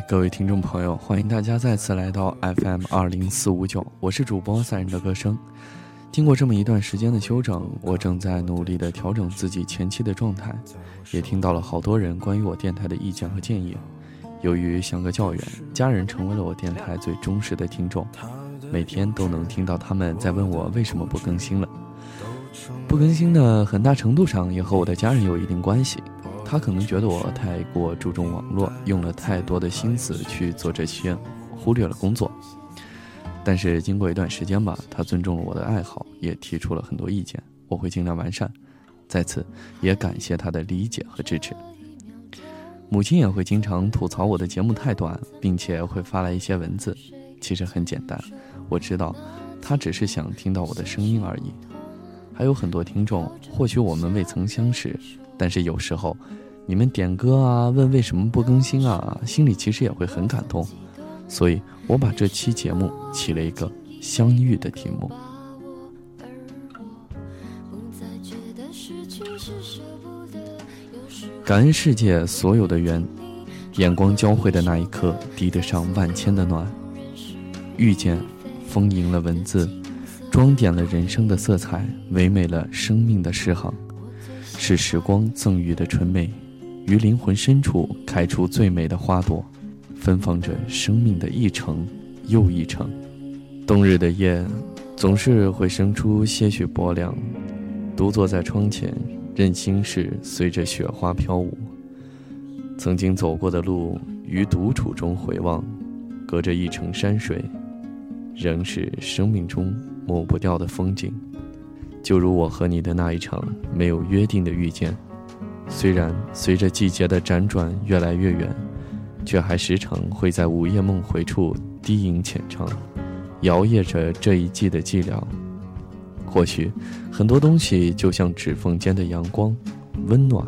各位听众朋友，欢迎大家再次来到 FM 二零四五九，我是主播三人的歌声。经过这么一段时间的休整，我正在努力的调整自己前期的状态，也听到了好多人关于我电台的意见和建议。由于相隔较远，家人成为了我电台最忠实的听众，每天都能听到他们在问我为什么不更新了。不更新的很大程度上也和我的家人有一定关系。他可能觉得我太过注重网络，用了太多的心思去做这些，忽略了工作。但是经过一段时间吧，他尊重了我的爱好，也提出了很多意见，我会尽量完善。在此也感谢他的理解和支持。母亲也会经常吐槽我的节目太短，并且会发来一些文字。其实很简单，我知道，他只是想听到我的声音而已。还有很多听众，或许我们未曾相识，但是有时候。你们点歌啊，问为什么不更新啊，心里其实也会很感动，所以我把这期节目起了一个相遇的题目。感恩世界所有的缘，眼光交汇的那一刻，抵得上万千的暖。遇见，丰盈了文字，装点了人生的色彩，唯美了生命的诗行，是时光赠予的纯美。于灵魂深处开出最美的花朵，芬芳着生命的一程又一程。冬日的夜，总是会生出些许薄凉。独坐在窗前，任心事随着雪花飘舞。曾经走过的路，于独处中回望，隔着一程山水，仍是生命中抹不掉的风景。就如我和你的那一场没有约定的遇见。虽然随着季节的辗转越来越远，却还时常会在午夜梦回处低吟浅唱，摇曳着这一季的寂寥。或许很多东西就像指缝间的阳光，温暖、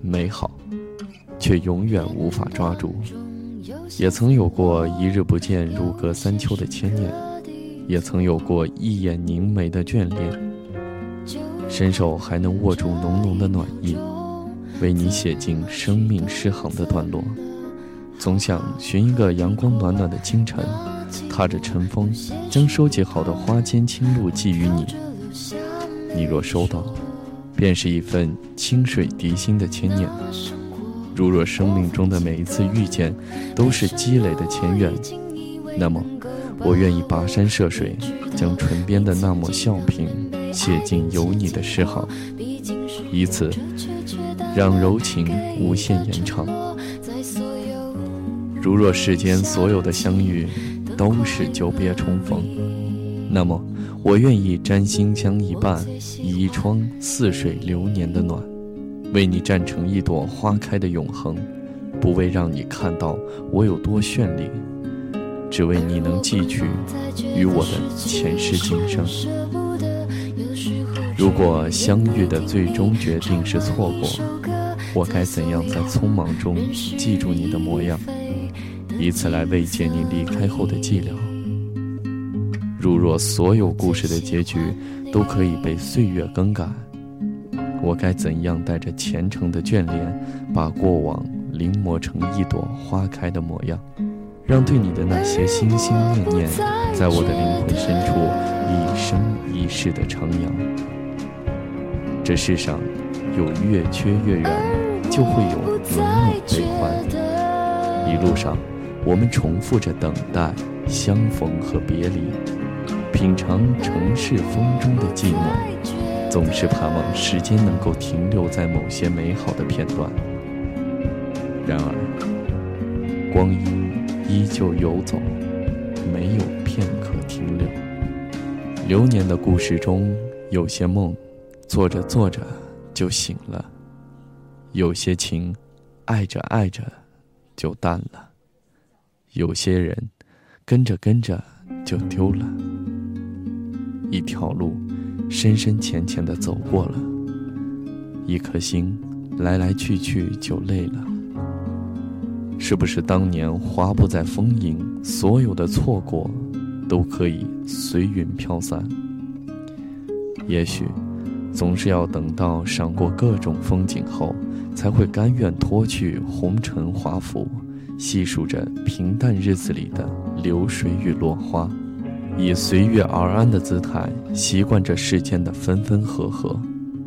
美好，却永远无法抓住。也曾有过一日不见如隔三秋的牵念，也曾有过一眼凝眉的眷恋，伸手还能握住浓浓的暖意。为你写进生命诗行的段落，总想寻一个阳光暖暖的清晨，踏着晨风，将收集好的花间清露寄予你。你若收到，便是一份清水涤心的牵念。如若生命中的每一次遇见，都是积累的前缘，那么，我愿意跋山涉水，将唇边的那抹笑颦写进有你的诗行，以此。让柔情无限延长。如若世间所有的相遇都是久别重逢，那么我愿意沾心香一半，倚窗似水流年的暖，为你站成一朵花开的永恒，不为让你看到我有多绚丽，只为你能记取与我的前世今生。如果相遇的最终决定是错过。我该怎样在匆忙中记住你的模样，以此来慰藉你离开后的寂寥？如若所有故事的结局都可以被岁月更改，我该怎样带着虔诚的眷恋，把过往临摹成一朵花开的模样，让对你的那些心心念念，在我的灵魂深处一生一世的徜徉？这世上有月缺月圆。就会有冷暖悲欢。一路上，我们重复着等待、相逢和别离，品尝城市风中的寂寞，总是盼望时间能够停留在某些美好的片段。然而，光阴依旧游走，没有片刻停留。流年的故事中，有些梦，做着做着就醒了。有些情，爱着爱着，就淡了；有些人，跟着跟着就丢了。一条路，深深浅浅的走过了；一颗心，来来去去就累了。是不是当年花不在风影，所有的错过，都可以随云飘散？也许。总是要等到赏过各种风景后，才会甘愿脱去红尘华服，细数着平淡日子里的流水与落花，以随遇而安的姿态习惯着世间的分分合合，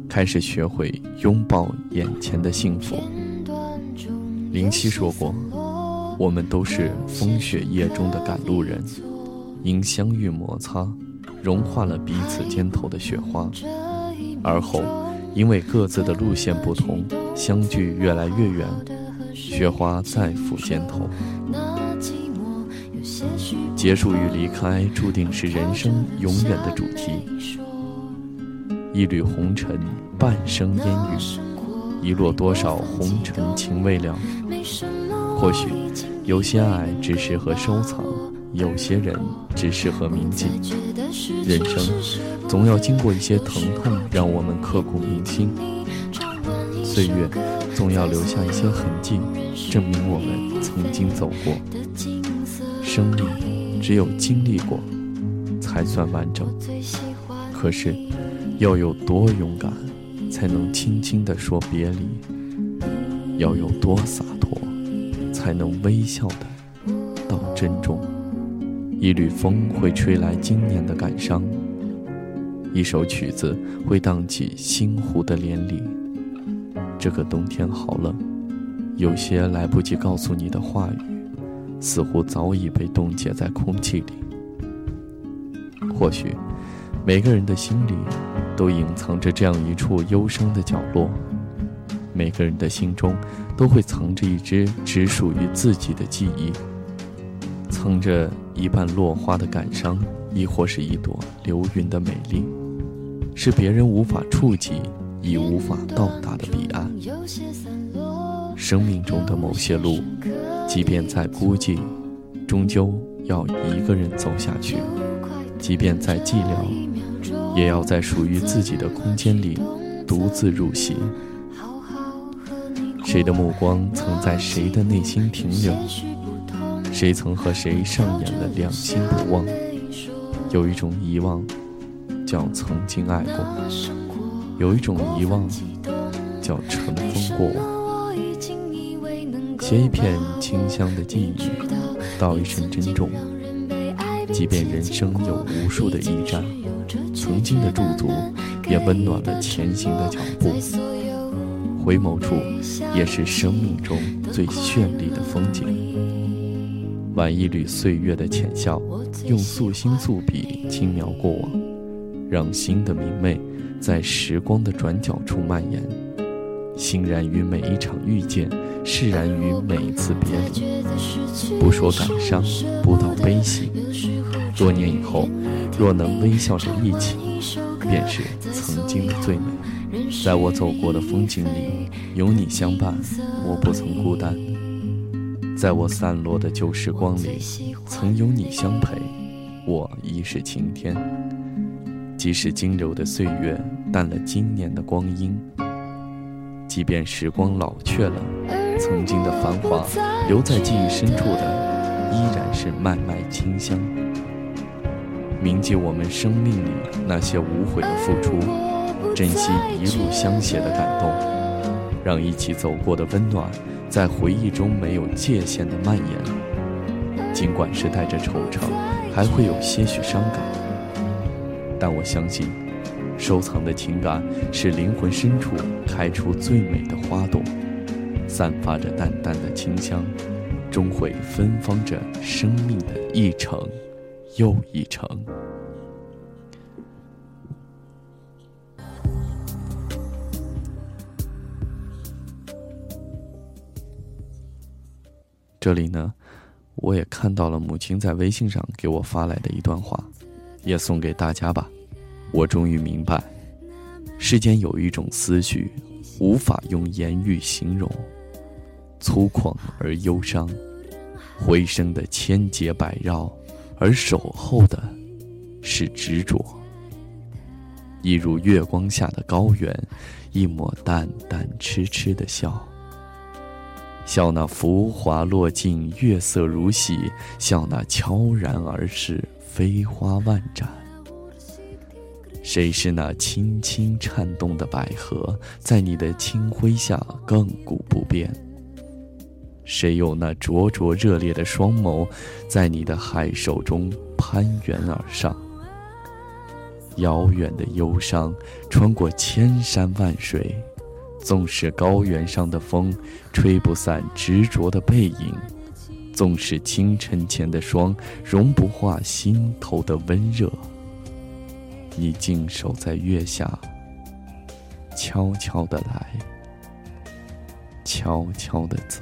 开始学会拥抱眼前的幸福。林夕说过：“我们都是风雪夜中的赶路人，因相遇摩擦，融化了彼此肩头的雪花，而后因为各自的路线不同，相距越来越远。”雪花再抚肩头，结束与离开注定是人生永远的主题。一缕红尘，半生烟雨，遗落多少红尘情未了。或许有些爱只适合收藏，有些人只适合铭记。人生总要经过一些疼痛，让我们刻骨铭心。岁月总要留下一些痕迹，证明我们曾经走过。生命只有经历过，才算完整。可是，要有多勇敢，才能轻轻地说别离？要有多洒脱，才能微笑的道珍重？一缕风会吹来今年的感伤，一首曲子会荡起星湖的涟漪。这个冬天好冷，有些来不及告诉你的话语，似乎早已被冻结在空气里。或许，每个人的心里，都隐藏着这样一处忧伤的角落。每个人的心中，都会藏着一只只属于自己的记忆，藏着一半落花的感伤，亦或是一朵流云的美丽，是别人无法触及。已无法到达的彼岸。生命中的某些路，即便再孤寂，终究要一个人走下去；即便再寂寥，也要在属于自己的空间里独自入席。谁的目光曾在谁的内心停留？谁曾和谁上演了两心不忘？有一种遗忘，叫曾经爱过。有一种遗忘，叫尘封过往。携一片清香的记忆，道一声珍重。即便人生有无数的驿站，曾经的驻足，也温暖了前行的脚步。回眸处，也是生命中最绚丽的风景。挽一缕岁月的浅笑，用素心素笔轻描过往，让心的明媚。在时光的转角处蔓延，欣然于每一场遇见，释然于每一次别离。不说感伤，不道悲喜。多年以后，若能微笑着一起，便是曾经的最美。在我走过的风景里，有你相伴，我不曾孤单。在我散落的旧时光里，曾有你相陪，我已是晴天。即使经流的岁月淡了今年的光阴，即便时光老去了，曾经的繁华留在记忆深处的，依然是脉脉清香。铭记我们生命里那些无悔的付出，珍惜一路相携的感动，让一起走过的温暖在回忆中没有界限的蔓延。尽管是带着惆怅，还会有些许伤感。但我相信，收藏的情感是灵魂深处开出最美的花朵，散发着淡淡的清香，终会芬芳着生命的一程又一程。这里呢，我也看到了母亲在微信上给我发来的一段话。也送给大家吧。我终于明白，世间有一种思绪，无法用言语形容，粗犷而忧伤，回声的千结百绕，而守候的，是执着。一如月光下的高原，一抹淡淡痴痴的笑，笑那浮华落尽，月色如洗，笑那悄然而逝。飞花万盏，谁是那轻轻颤动的百合，在你的清辉下亘古不变？谁有那灼灼热烈的双眸，在你的海手中攀援而上？遥远的忧伤，穿过千山万水，纵使高原上的风吹不散执着的背影，纵使清晨前的霜融不化心头的温热，你静守在月下，悄悄的来，悄悄的走。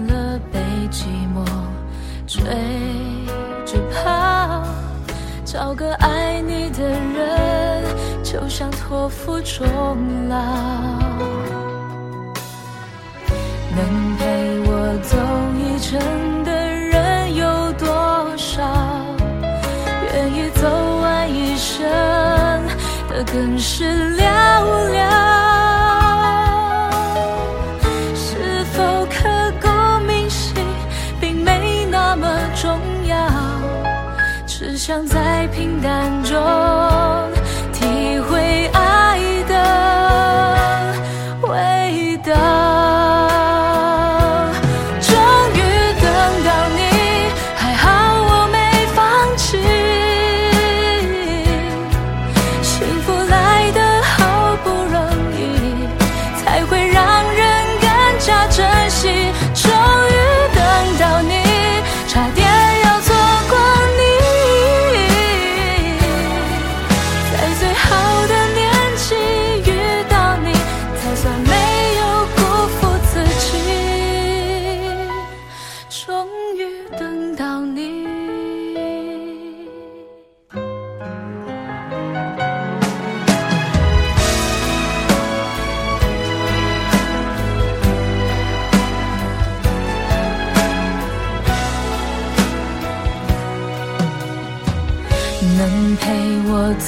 追着跑，找个爱你的人，就像托付终老。能陪我走一程的人有多少？愿意走完一生的更是寥寥。想在平淡中。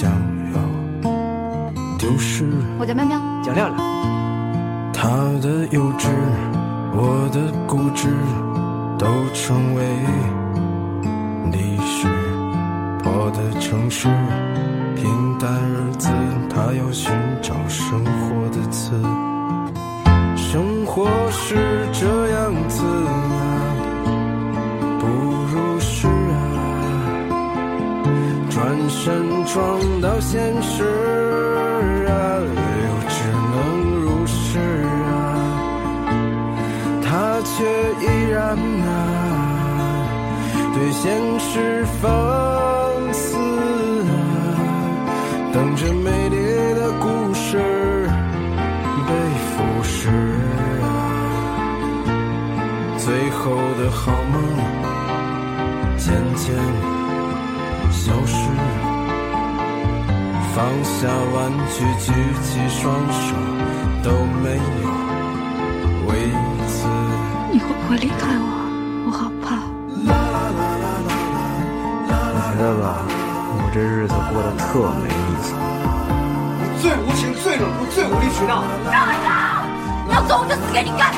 将要丢失。我叫喵喵，叫亮亮。他的幼稚，我的固执，都成为历史。我的城市，平淡日子，他要寻找生活的词。生活是这样子啊，转身撞到现实啊，又只能如是啊，他却依然啊，对现实放肆啊，等着美丽的故事被腐蚀啊。最后的好梦渐渐消失，放下玩具，举起双手都没有为此。你会不会离开我？我好怕。我觉得吧，我这日子过得特没意思。最无情、最冷酷、最无理取闹。让开要走，我就死给你看。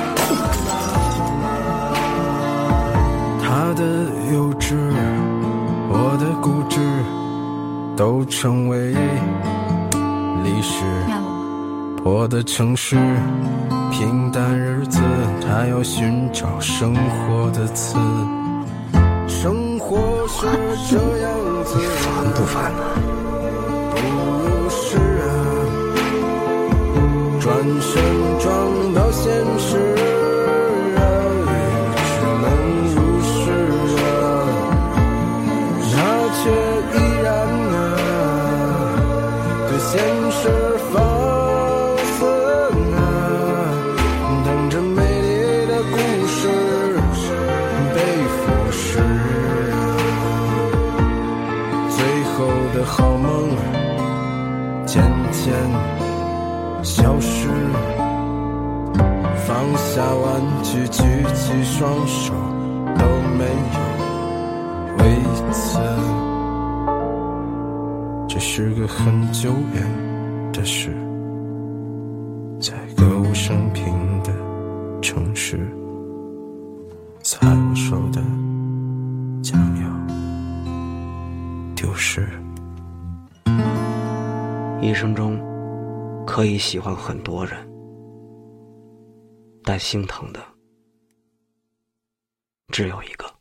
他的幼稚，我的固执，都成为历史。我的城市，平淡日子，他要寻找生活的刺。生活是这样子，你烦不烦呢？不如是啊，转身这是个很久远的事，在歌舞升平的城市，在我手的将要丢失。一生中可以喜欢很多人，但心疼的只有一个。